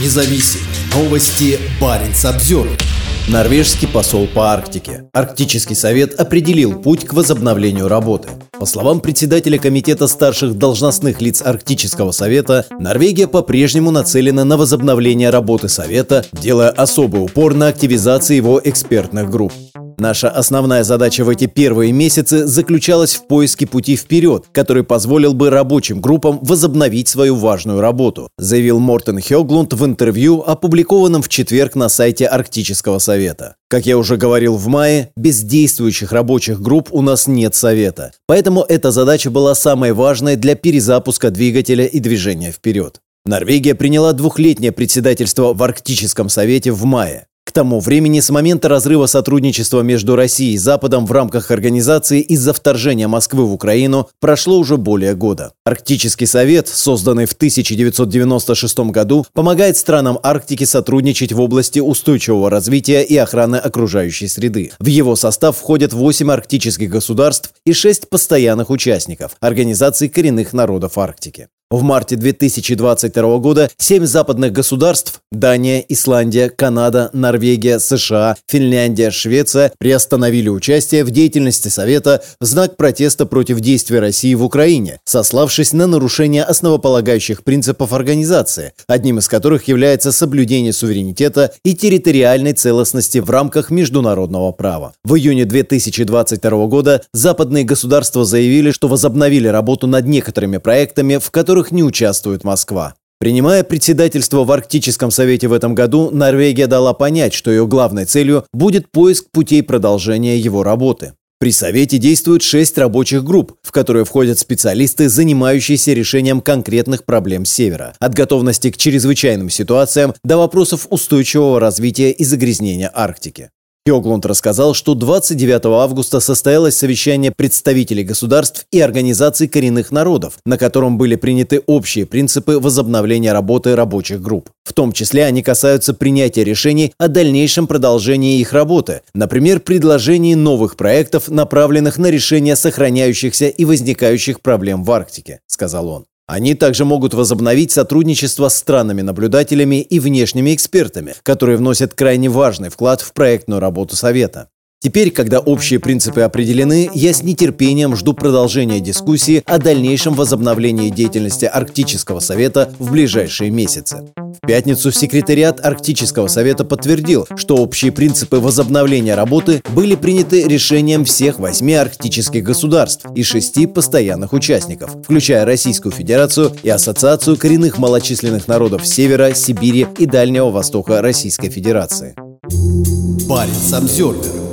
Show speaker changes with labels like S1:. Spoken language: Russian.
S1: независим. Новости Баренц обзор. Норвежский посол по Арктике. Арктический совет определил путь к возобновлению работы. По словам председателя Комитета старших должностных лиц Арктического совета, Норвегия по-прежнему нацелена на возобновление работы совета, делая особый упор на активизацию его экспертных групп. Наша основная задача в эти первые месяцы заключалась в поиске пути вперед, который позволил бы рабочим группам возобновить свою важную работу, заявил Мортен Хёглунд в интервью, опубликованном в четверг на сайте Арктического совета. Как я уже говорил в мае, без действующих рабочих групп у нас нет совета. Поэтому эта задача была самой важной для перезапуска двигателя и движения вперед. Норвегия приняла двухлетнее председательство в Арктическом совете в мае. Тому времени, с момента разрыва сотрудничества между Россией и Западом в рамках организации из-за вторжения Москвы в Украину, прошло уже более года. Арктический совет, созданный в 1996 году, помогает странам Арктики сотрудничать в области устойчивого развития и охраны окружающей среды. В его состав входят 8 арктических государств и 6 постоянных участников – Организации коренных народов Арктики. В марте 2022 года семь западных государств – Дания, Исландия, Канада, Норвегия, США, Финляндия, Швеция – приостановили участие в деятельности Совета в знак протеста против действий России в Украине, сославшись на нарушение основополагающих принципов организации, одним из которых является соблюдение суверенитета и территориальной целостности в рамках международного права. В июне 2022 года западные государства заявили, что возобновили работу над некоторыми проектами, в которых которых не участвует Москва. Принимая председательство в Арктическом совете в этом году, Норвегия дала понять, что ее главной целью будет поиск путей продолжения его работы. При Совете действуют шесть рабочих групп, в которые входят специалисты, занимающиеся решением конкретных проблем Севера, от готовности к чрезвычайным ситуациям до вопросов устойчивого развития и загрязнения Арктики. Йоглунд рассказал, что 29 августа состоялось совещание представителей государств и организаций коренных народов, на котором были приняты общие принципы возобновления работы рабочих групп. В том числе они касаются принятия решений о дальнейшем продолжении их работы, например, предложении новых проектов, направленных на решение сохраняющихся и возникающих проблем в Арктике, сказал он. Они также могут возобновить сотрудничество с странами-наблюдателями и внешними экспертами, которые вносят крайне важный вклад в проектную работу Совета. Теперь, когда общие принципы определены, я с нетерпением жду продолжения дискуссии о дальнейшем возобновлении деятельности Арктического совета в ближайшие месяцы. В пятницу секретариат Арктического совета подтвердил, что общие принципы возобновления работы были приняты решением всех восьми арктических государств и шести постоянных участников, включая Российскую Федерацию и Ассоциацию коренных малочисленных народов Севера, Сибири и Дальнего Востока Российской Федерации.
S2: Парень Самсервер